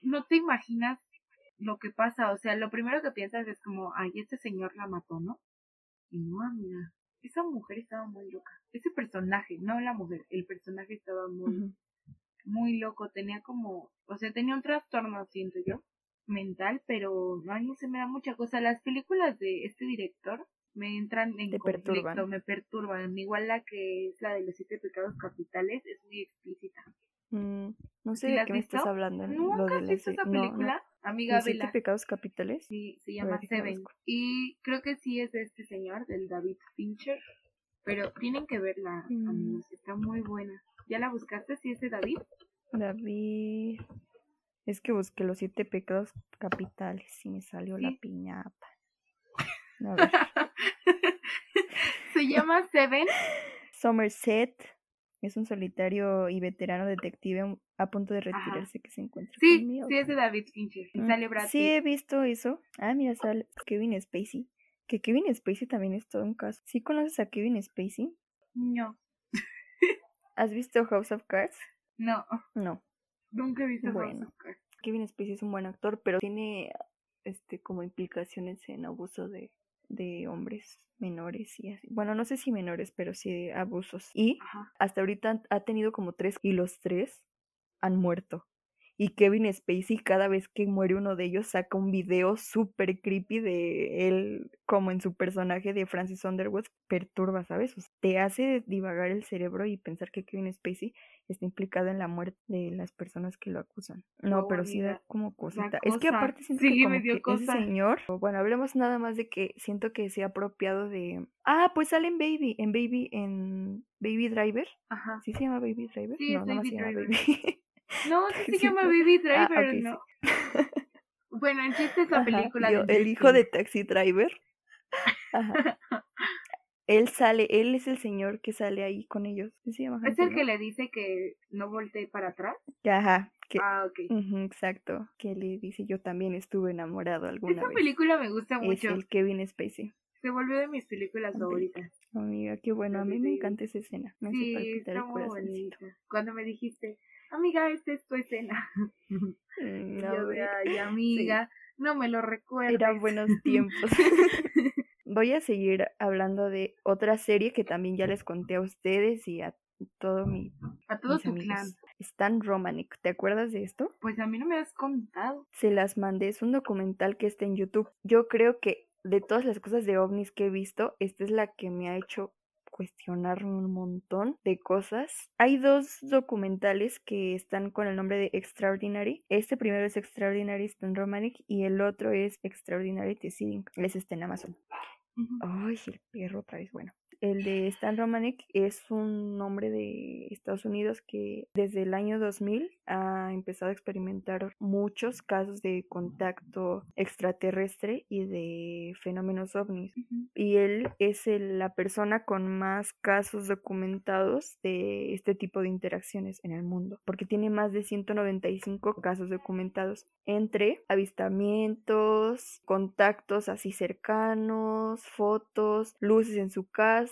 no te imaginas lo que pasa. O sea, lo primero que piensas es como, ay, este señor la mató, ¿no? Y no, mira, esa mujer estaba muy loca. Ese personaje, no la mujer, el personaje estaba muy, muy loco, tenía como, o sea, tenía un trastorno, siento yo, mental, pero a mí se me da mucha cosa. Las películas de este director me entran en conflicto, me perturban. Igual la que es la de los siete pecados capitales es muy explícita. Mm, no sé de qué me estás hablando. ¿Nunca has visto esa película? Amiga ¿Los siete pecados capitales? Sí, se llama Seven. Y creo que sí es de este señor, del David Fincher. Pero tienen que verla, mm. amigos. Está muy buena. ¿Ya la buscaste? ¿Sí es de David? David. Es que busqué los siete pecados capitales y me salió la piñata. Se llama Seven. Somerset es un solitario y veterano detective a punto de retirarse que se encuentra. Sí, sí es de David Fincher. Mm, sale Brad Sí he visto eso. Ah, mira, sale Kevin Spacey. Que Kevin Spacey también es todo un caso. ¿Sí conoces a Kevin Spacey? No. ¿Has visto House of Cards? No. No. Nunca he visto bueno, House of Cards. Kevin Spacey es un buen actor, pero tiene este como implicaciones en abuso de, de hombres menores y así. Bueno, no sé si menores, pero sí abusos. Y hasta ahorita ha tenido como tres y los tres han muerto. Y Kevin Spacey, cada vez que muere uno de ellos, saca un video súper creepy de él, como en su personaje de Francis Underwood, perturba, ¿sabes? te hace divagar el cerebro y pensar que Kevin Spacey está implicado en la muerte de las personas que lo acusan. No, pero sí da como cosita. Es que aparte siento que, como que ese señor, bueno, hablemos nada más de que siento que se ha apropiado de Ah, pues sale en Baby, en Baby en Baby Driver. Ajá. ¿Sí se llama Baby Driver? Sí, no, no se llama Baby. No, sí se llama Baby ah, Driver, no. bueno, en chiste es la película. el hijo de Taxi Driver. Ajá. él sale, él es el señor que sale ahí con ellos. ¿Sí ¿Es el que le dice que no voltee para atrás? Ajá. ah, ok. exacto. Que le dice, yo también estuve enamorado alguna Esa vez. película me gusta mucho. Es el Kevin Spacey. Se volvió de mis películas favoritas. Amiga, qué bueno. A mí me encanta esa escena. Me sí, está muy. Cuando me dijiste, amiga, esta es tu escena. Mm, yo ay, amiga, no me lo recuerdo. Eran buenos tiempos. voy a seguir hablando de otra serie que también ya les conté a ustedes y a todo mi a todo tu clan. Stan Romanik, ¿te acuerdas de esto? Pues a mí no me has contado. Se las mandé, es un documental que está en YouTube. Yo creo que de todas las cosas de ovnis que he visto, esta es la que me ha hecho cuestionarme un montón de cosas. Hay dos documentales que están con el nombre de Extraordinary. Este primero es Extraordinary Stan Romanik y el otro es Extraordinary The Seeding. Les está en Amazon. Ay, el perro otra vez. Bueno, el de Stan Romanek es un hombre de Estados Unidos que desde el año 2000 ha empezado a experimentar muchos casos de contacto extraterrestre y de fenómenos ovnis. Y él es la persona con más casos documentados de este tipo de interacciones en el mundo, porque tiene más de 195 casos documentados entre avistamientos, contactos así cercanos, fotos, luces en su casa,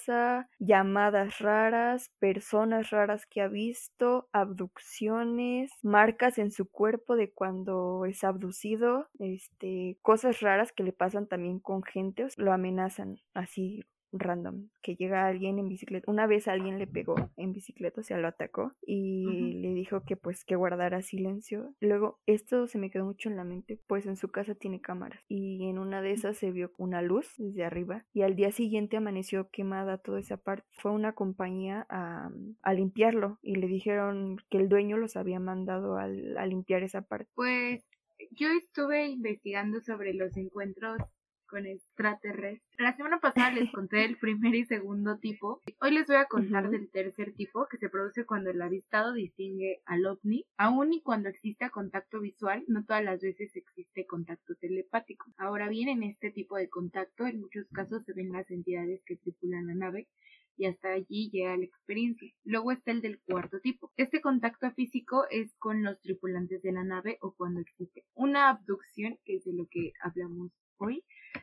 llamadas raras, personas raras que ha visto, abducciones, marcas en su cuerpo de cuando es abducido, este, cosas raras que le pasan también con gente, lo amenazan así random, que llega alguien en bicicleta. Una vez alguien le pegó en bicicleta, o sea, lo atacó y le dijo que pues que guardara silencio. Luego, esto se me quedó mucho en la mente, pues en su casa tiene cámaras y en una de esas se vio una luz desde arriba y al día siguiente amaneció quemada toda esa parte. Fue una compañía a, a limpiarlo y le dijeron que el dueño los había mandado a limpiar esa parte. Pues yo estuve investigando sobre los encuentros con extraterrestres. La semana pasada les conté el primer y segundo tipo. Hoy les voy a contar del tercer tipo, que se produce cuando el avistado distingue al ovni. Aún y cuando exista contacto visual, no todas las veces existe contacto telepático. Ahora bien, en este tipo de contacto, en muchos casos se ven las entidades que tripulan la nave y hasta allí llega la experiencia. Luego está el del cuarto tipo. Este contacto físico es con los tripulantes de la nave o cuando existe una abducción, que es de lo que hablamos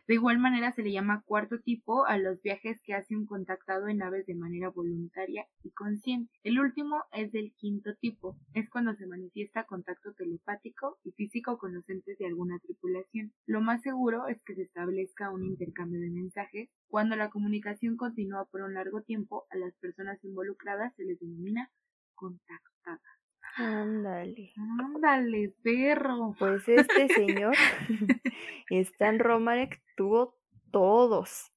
de igual manera se le llama cuarto tipo a los viajes que hace un contactado en naves de manera voluntaria y consciente. El último es del quinto tipo, es cuando se manifiesta contacto telepático y físico con los entes de alguna tripulación. Lo más seguro es que se establezca un intercambio de mensajes. Cuando la comunicación continúa por un largo tiempo, a las personas involucradas se les denomina contactadas. Ándale. Ándale, perro. Pues este señor, Stan Romanek, tuvo todos.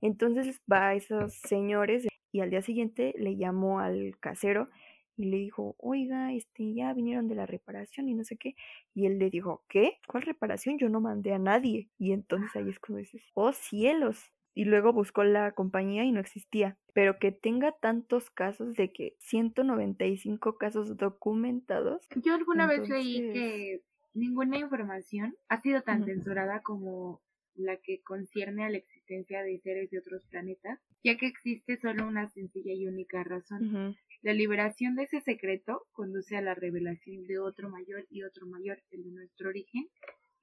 Entonces va a esos señores y al día siguiente le llamó al casero y le dijo, oiga, este, ya vinieron de la reparación y no sé qué. Y él le dijo, ¿qué? ¿Cuál reparación? Yo no mandé a nadie. Y entonces ahí es cuando dices, oh cielos, y luego buscó la compañía y no existía. Pero que tenga tantos casos de que 195 casos documentados. Yo alguna vez leí que ninguna información ha sido tan censurada como la que concierne a la existencia de seres de otros planetas, ya que existe solo una sencilla y única razón. La liberación de ese secreto conduce a la revelación de otro mayor y otro mayor, el de nuestro origen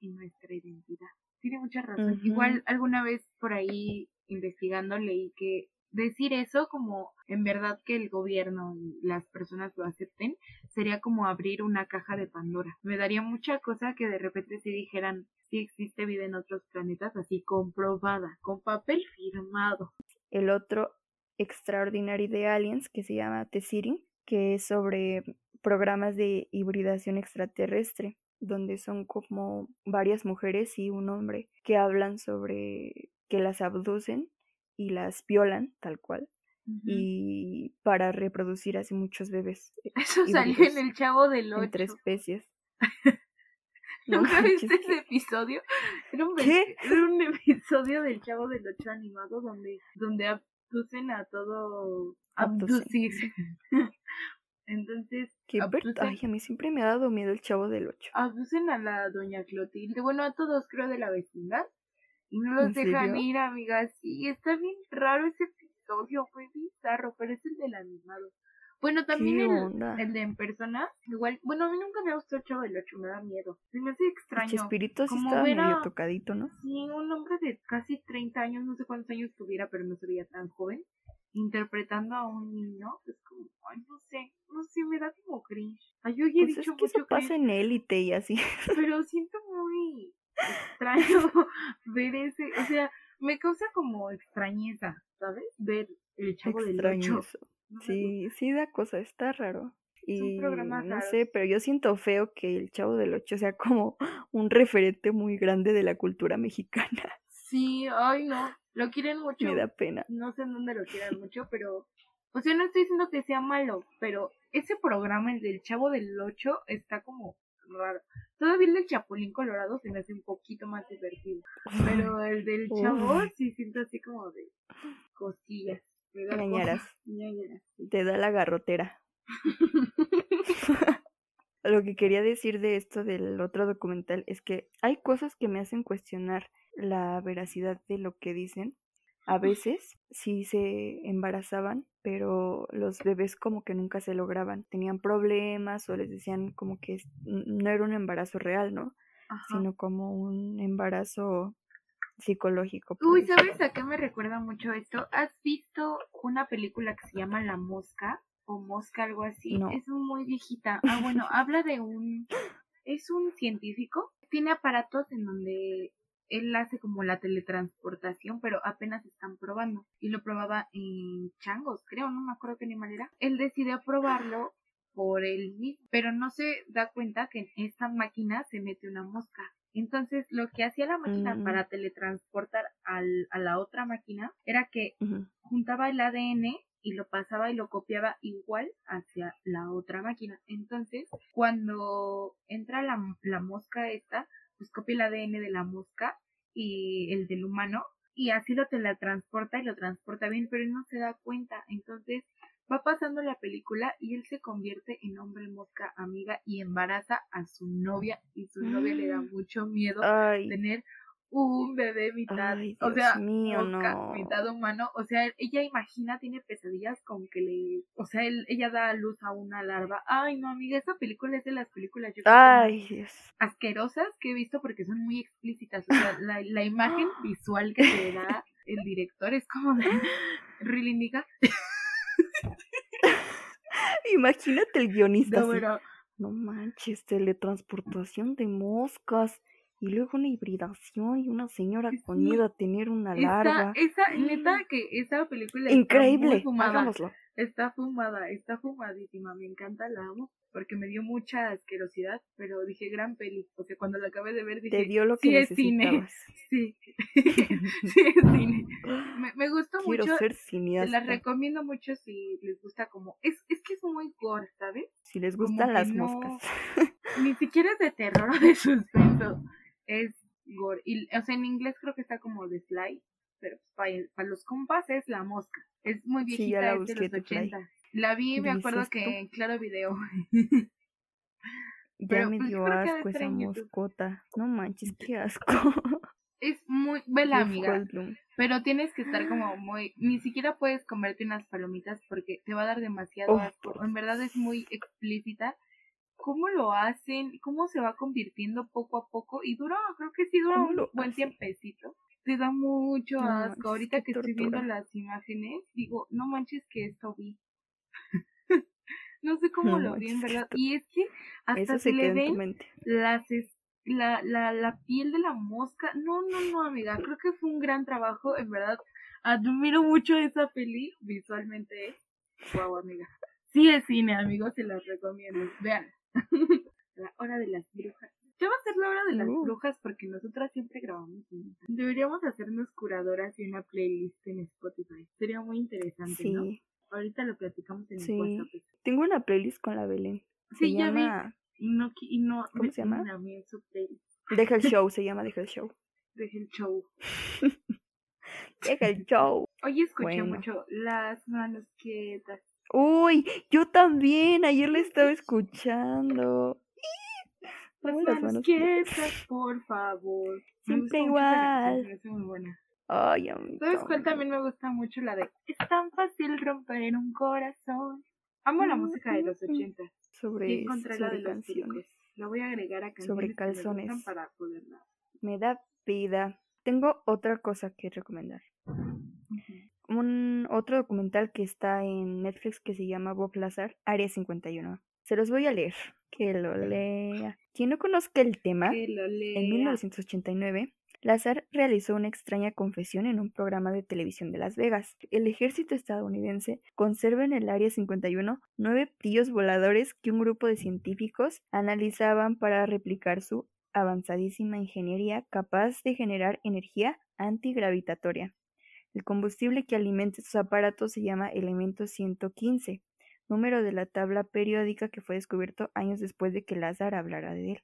y nuestra identidad tiene mucha razón. Igual alguna vez por ahí investigando leí que decir eso como en verdad que el gobierno y las personas lo acepten sería como abrir una caja de Pandora. Me daría mucha cosa que de repente si dijeran si existe vida en otros planetas así comprobada, con papel firmado. El otro Extraordinary de Aliens que se llama The que es sobre programas de hibridación extraterrestre, donde son como varias mujeres y un hombre que hablan sobre que las abducen y las violan, tal cual, y para reproducir así muchos bebés. Eso salió en el Chavo del Ocho. Entre especies. ¿Nunca viste ese episodio? Era un, ¿Qué? era un episodio del Chavo del Ocho animado donde, donde abducen a todo... Abducir. Sí. Entonces, Qué ver- abducen, Ay, a mí siempre me ha dado miedo el chavo del 8. abducen a la doña Clotilde, bueno, a todos creo de la vecindad, y no los ¿En dejan serio? ir, amigas. Y está bien raro ese episodio, fue bizarro, pero es el del animado. Bueno, también ¿Qué el, de en persona, igual, bueno, a mí nunca me gustó el Chavo del Ocho, me da miedo. Se me hace extraño. Chespirito sí como estaba medio tocadito, ¿no? Sí, un hombre de casi 30 años, no sé cuántos años tuviera, pero no se veía tan joven, interpretando a un niño, es como, ay, no sé, no sé, me da como cringe. Ay, yo ya he Pues es dicho que eso mucho pasa cringe, en élite y así. pero siento muy extraño ver ese, o sea, me causa como extrañeza, ¿sabes? Ver el chavo del 8. eso. Sí, sí da cosa, está raro. Y no sé, pero yo siento feo que el Chavo del Ocho sea como un referente muy grande de la cultura mexicana. Sí, ay, no, lo quieren mucho. Me da pena. no sé en dónde lo quieran mucho, pero, o sea, no estoy diciendo que sea malo, pero ese programa, el del Chavo del 8, está como raro. Todavía el del Chapulín Colorado se me hace un poquito más divertido, pero el del Chavo Uy. sí siento así como de costillas. me da Ñañaras. cosa. Ñañaras, sí. Te da la garrotera. Lo que quería decir de esto del otro documental es que hay cosas que me hacen cuestionar la veracidad de lo que dicen. A veces sí se embarazaban, pero los bebés como que nunca se lograban. Tenían problemas o les decían como que no era un embarazo real, ¿no? Ajá. Sino como un embarazo psicológico. Uy, ¿sabes a qué me recuerda mucho esto? ¿Has visto una película que se llama La Mosca? O Mosca, algo así. No. Es muy viejita. Ah, bueno, habla de un... Es un científico. Tiene aparatos en donde él hace como la teletransportación, pero apenas están probando. Y lo probaba en changos, creo, no me acuerdo qué animal era. Él decidió probarlo por él mismo, pero no se da cuenta que en esta máquina se mete una mosca. Entonces, lo que hacía la máquina Mm. para teletransportar al, a la otra máquina era que juntaba el ADN y lo pasaba y lo copiaba igual hacia la otra máquina. Entonces, cuando entra la, la mosca esta, pues copia el ADN de la mosca y el del humano y así lo teletransporta y lo transporta bien, pero él no se da cuenta. Entonces, va pasando la película y él se convierte en hombre mosca amiga y embaraza a su novia y su novia le da Mm. mucho miedo Ay, tener un bebé mitad, Ay, o sea, mío, no. mitad humano, o sea, ella imagina, tiene pesadillas con que le, o sea, él, ella da a luz a una larva. Ay, no, amiga, esa película es de las películas yo que Dios. asquerosas que he visto porque son muy explícitas, o sea, la, la imagen visual que te da el director es como de, really, nigga? Imagínate el guionista. No, pero, No manches, teletransportación de moscas y luego una hibridación y una señora con miedo a tener una larva. esa, neta que esa película está Increíble, fumada. hagámoslo. Está fumada, está fumadísima, me encanta, la amo, porque me dio mucha asquerosidad, pero dije gran peli, porque cuando la acabé de ver dije, Te dio lo que sí es cine, sí, sí es cine. Me, me gustó Quiero mucho, ser se cineasta. las recomiendo mucho si les gusta como, es, es que es muy gore, ¿sabes? Si les gustan las no- moscas. Ni siquiera es de terror o de suspenso, es gore, y, o sea, en inglés creo que está como de fly, pero para, para los compas es la mosca, es muy Sí, ya viejita, la es de los The Fly. 80. La vi, me acuerdo que tú. en Claro Video. Ya Pero, me pues, dio asco esa moscota. No manches, qué asco. Es muy, vela Jeff amiga, pero tienes que estar como muy, ni siquiera puedes comerte unas palomitas porque te va a dar demasiado Oh, asco. En verdad es muy explícita. ¿Cómo lo hacen? ¿Cómo se va convirtiendo poco a poco? Y dura, creo que sí dura ¿Cómo un buen tiempecito. Te da mucho No asco. Ahorita que estoy viendo las imágenes, digo, no manches que esto vi. no sé cómo No lo vi en verdad. Y es que hasta se se le ven las la, la, la piel de la mosca. No, no, no, amiga. Creo que fue un gran trabajo. En verdad, admiro mucho esa peli. Visualmente. Wow, amiga. Sí es cine, amigos, se las recomiendo. Vean. la hora de las brujas. Ya va a ser la hora de las Uh. brujas porque nosotras siempre grabamos. Deberíamos hacernos curadoras y una playlist en Spotify. Sería muy interesante, ¿no? Sí. Ahorita lo platicamos en Sí. el WhatsApp. Tengo una playlist con la Belén. Se Sí, ya vi. llama Y no, y no ¿Cómo se llama? a mí su playlist. Deja el show, se llama Deja el show. Deje el show. Deja el show. Hoy escuché Bueno. mucho las manos quietas. Uy, yo también, ayer la estaba escuchando. Las manos, quietas, por favor. Siempre igual. muy buena. Ay, a mí ¿Sabes cuál también me gusta mucho? La de Es tan fácil romper un corazón. Amo la música de los 80. Sobre, Y encontré la sobre los canciones. La voy a agregar a canciones Sobre me calzones. para poderla. Me da vida. Tengo otra cosa que recomendar. Un otro documental que está en Netflix que se llama Bob Lazar, Área 51. Se los voy a leer. Que lo lea. Quien no conozca el tema, Que lo lea. En 1989, Lazar realizó una extraña confesión en un programa de televisión de Las Vegas. El ejército estadounidense conserva en el Área 51 nueve platillos voladores que un grupo de científicos analizaban para replicar su avanzadísima ingeniería capaz de generar energía antigravitatoria. El combustible que alimenta estos aparatos se llama elemento 115, número de la tabla periódica que fue descubierto años después de que Lazar hablara de él.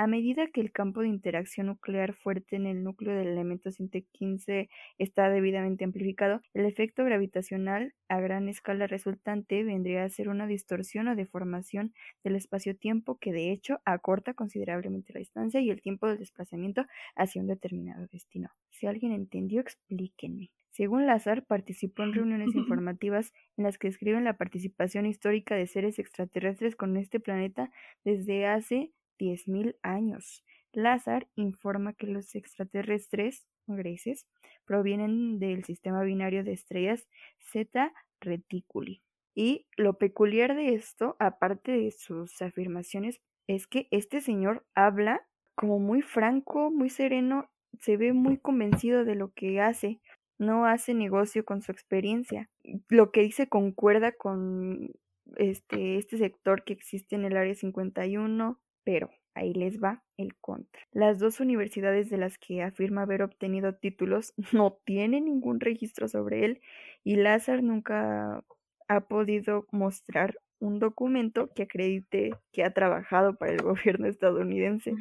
A medida que el campo de interacción nuclear fuerte en el núcleo del elemento 115 está debidamente amplificado, el efecto gravitacional a gran escala resultante vendría a ser una distorsión o deformación del espacio-tiempo que de hecho acorta considerablemente la distancia y el tiempo del desplazamiento hacia un determinado destino. Si alguien entendió, explíquenme. Según Lazar, participó en reuniones informativas en las que describen la participación histórica de seres extraterrestres con este planeta desde hace 10.000 años. Lazar informa que los extraterrestres grises provienen del sistema binario de estrellas Zeta Reticuli. Y lo peculiar de esto, aparte de sus afirmaciones, es que este señor habla como muy franco, muy sereno, se ve muy convencido de lo que hace, no hace negocio con su experiencia. Lo que dice concuerda con este, este sector que existe en el área 51, pero ahí les va el contra. Las dos universidades de las que afirma haber obtenido títulos no tienen ningún registro sobre él y Lazar nunca ha podido mostrar un documento que acredite que ha trabajado para el gobierno estadounidense.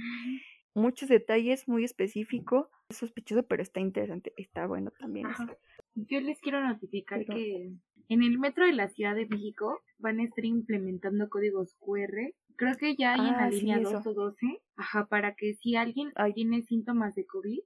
Muchos detalles, muy específico, es sospechoso, pero está interesante, está bueno también. Ajá. Yo les quiero notificar Pero- que en el metro de la Ciudad de México van a estar implementando códigos QR. Creo que ya hay en la Ah, sí, línea eso. 2 o 12. Ajá, para que si alguien Ay. tiene síntomas de COVID,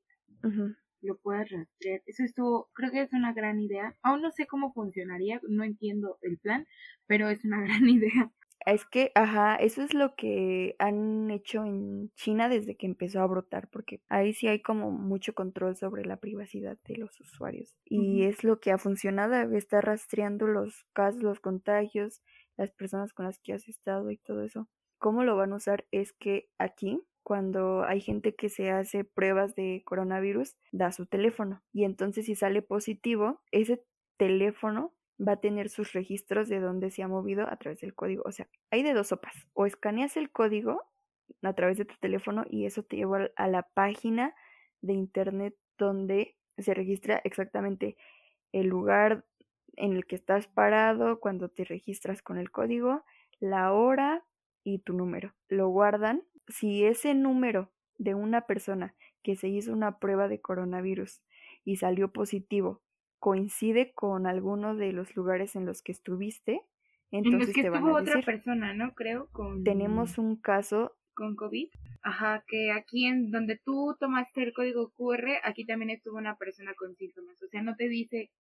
lo puedas rastrear. Eso estuvo, creo que es una gran idea. Aún no sé cómo funcionaría, no entiendo el plan, pero es una gran idea. Es que, ajá, eso es lo que han hecho en China desde que empezó a brotar, porque ahí sí hay como mucho control sobre la privacidad de los usuarios. Y es lo que ha funcionado, está rastreando los casos, los contagios, las personas con las que has estado y todo eso. ¿Cómo lo van a usar? Es que aquí, cuando hay gente que se hace pruebas de coronavirus, da su teléfono. Y entonces si sale positivo, ese teléfono va a tener sus registros de dónde se ha movido a través del código. O sea, hay de dos sopas. O escaneas el código a través de tu teléfono y eso te lleva a la página de internet donde se registra exactamente el lugar en el que estás parado cuando te registras con el código, la hora y tu número. Lo guardan. Si ese número de una persona que se hizo una prueba de coronavirus y salió positivo coincide con alguno de los lugares en los que estuviste, En entonces que te van estuvo a otra decir, persona, ¿no? Creo, con... tenemos un caso, con COVID. Ajá, que aquí en donde tú tomaste el código QR, aquí también estuvo una persona con síntomas. O sea, no te dice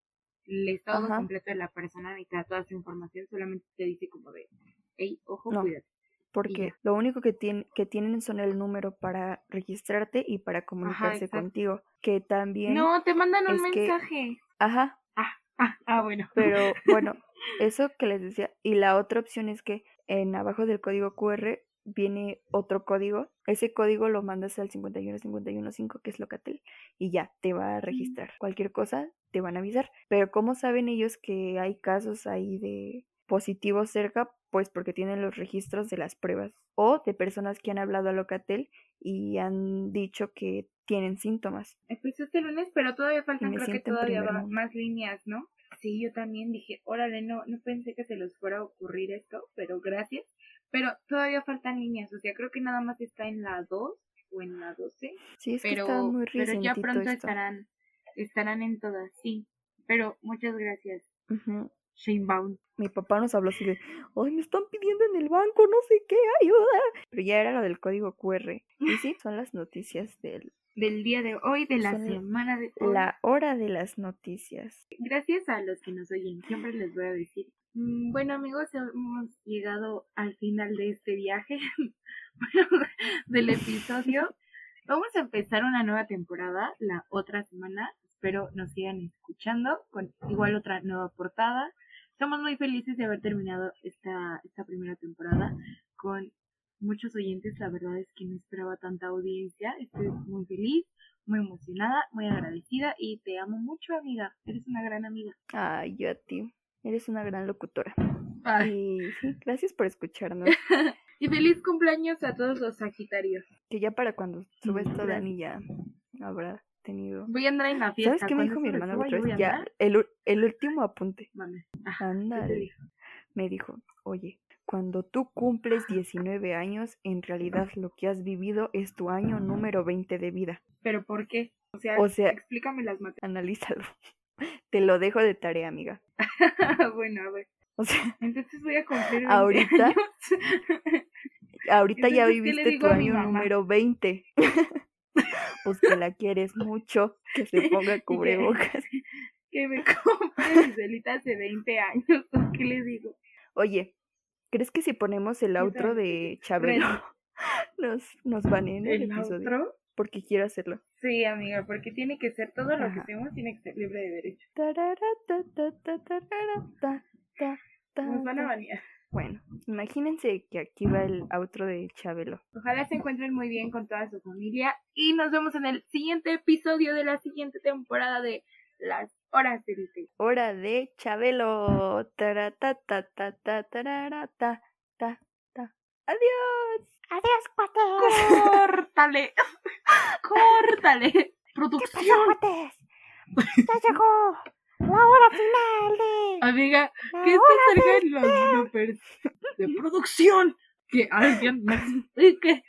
el estado Ajá. completo de la persona ni te da toda su información, solamente te dice como de, hey, ojo, No. cuídate. Porque lo único que, tien- que tienen son el número para registrarte y para comunicarse contigo, que también, No, te mandan un es que- mensaje. ajá, Ah, ah, bueno. Pero bueno, eso que les decía. Y la otra opción es que en abajo del código QR viene otro código. Ese código lo mandas al 51515, que es Locatel, y ya te va a registrar. Cualquier cosa te van a avisar. Pero ¿cómo saben ellos que hay casos ahí de positivos cerca, pues porque tienen los registros de las pruebas o de personas que han hablado a Locatel y han dicho que tienen síntomas. Empezó este lunes, pero todavía faltan, creo que todavía más líneas, ¿no? Sí, yo también dije, órale, no, no pensé que se les fuera a ocurrir esto, pero gracias. Pero todavía faltan líneas, o sea, creo que nada más está en la 2 o en la 12. Sí, es pero, que está muy pero ya pronto estarán estarán en todas, sí. Pero muchas gracias. Shamebound. Mi papá nos habló así de, ay, me están pidiendo en el banco, no sé qué, ayuda. Pero ya era lo del código QR. Y sí, son las noticias del... Del día de hoy, de la semana de hoy. La hora de las noticias. Gracias a los que nos oyen, siempre les voy a decir. Mm, bueno amigos, hemos llegado al final de este viaje, del episodio. Vamos a empezar una nueva temporada la otra semana. Espero nos sigan escuchando con igual otra nueva portada estamos muy felices de haber terminado esta, esta primera temporada con muchos oyentes. La verdad es que no esperaba tanta audiencia. Estoy muy feliz, muy emocionada, muy agradecida y te amo mucho, amiga. Eres una gran amiga. Ay, yo a ti. Eres una gran locutora. Y sí, gracias por escucharnos. y feliz cumpleaños a todos los Sagitarios. Que ya para cuando sube esto, Dani, ya habrá tenido. Voy a andar en la fiesta. ¿Sabes qué me dijo mi hermano otra vez? Ya, el, el último apunte. Vale. Me dijo, oye, cuando tú cumples 19 años, en realidad lo que has vivido es tu año número 20 de vida. ¿Pero por qué? O sea, o sea explícame las matemáticas. Analízalo. Te lo dejo de tarea, amiga. bueno, a ver. O sea, entonces voy a cumplir 20 ahorita, años. ahorita ya viviste tu año número 20 pues que la quieres mucho, que se ponga cubrebocas. que me compre mi celita hace 20 años, ¿qué le digo? Oye, ¿crees que si ponemos el outro de Chabelo nos, nos van en el, ¿El episodio? Porque quiero hacerlo. Sí, amiga, porque tiene que ser todo lo que hacemos tiene que ser libre de derecho. Nos van a banear. Bueno, imagínense que aquí va el outro de Chabelo. Ojalá se encuentren muy bien con toda su familia y nos vemos en el siguiente episodio de la siguiente temporada de Las Horas de Vite. Hora de Chabelo. ta ta ta ta ta ta ta. Adiós. Adiós, cuates. Córtale. Córtale. Producción. ¿Qué cuates? Ya llegó. La hora final de. Amiga, ¿qué te salgan los bloopers de producción? Que alguien me explique.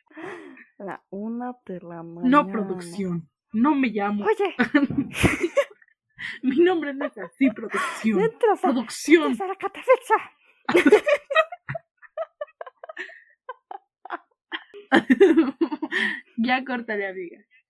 La una de la mañana. No producción. No me llamo. Oye. Mi nombre no es así, producción. Producción. A la ya córtale, amiga.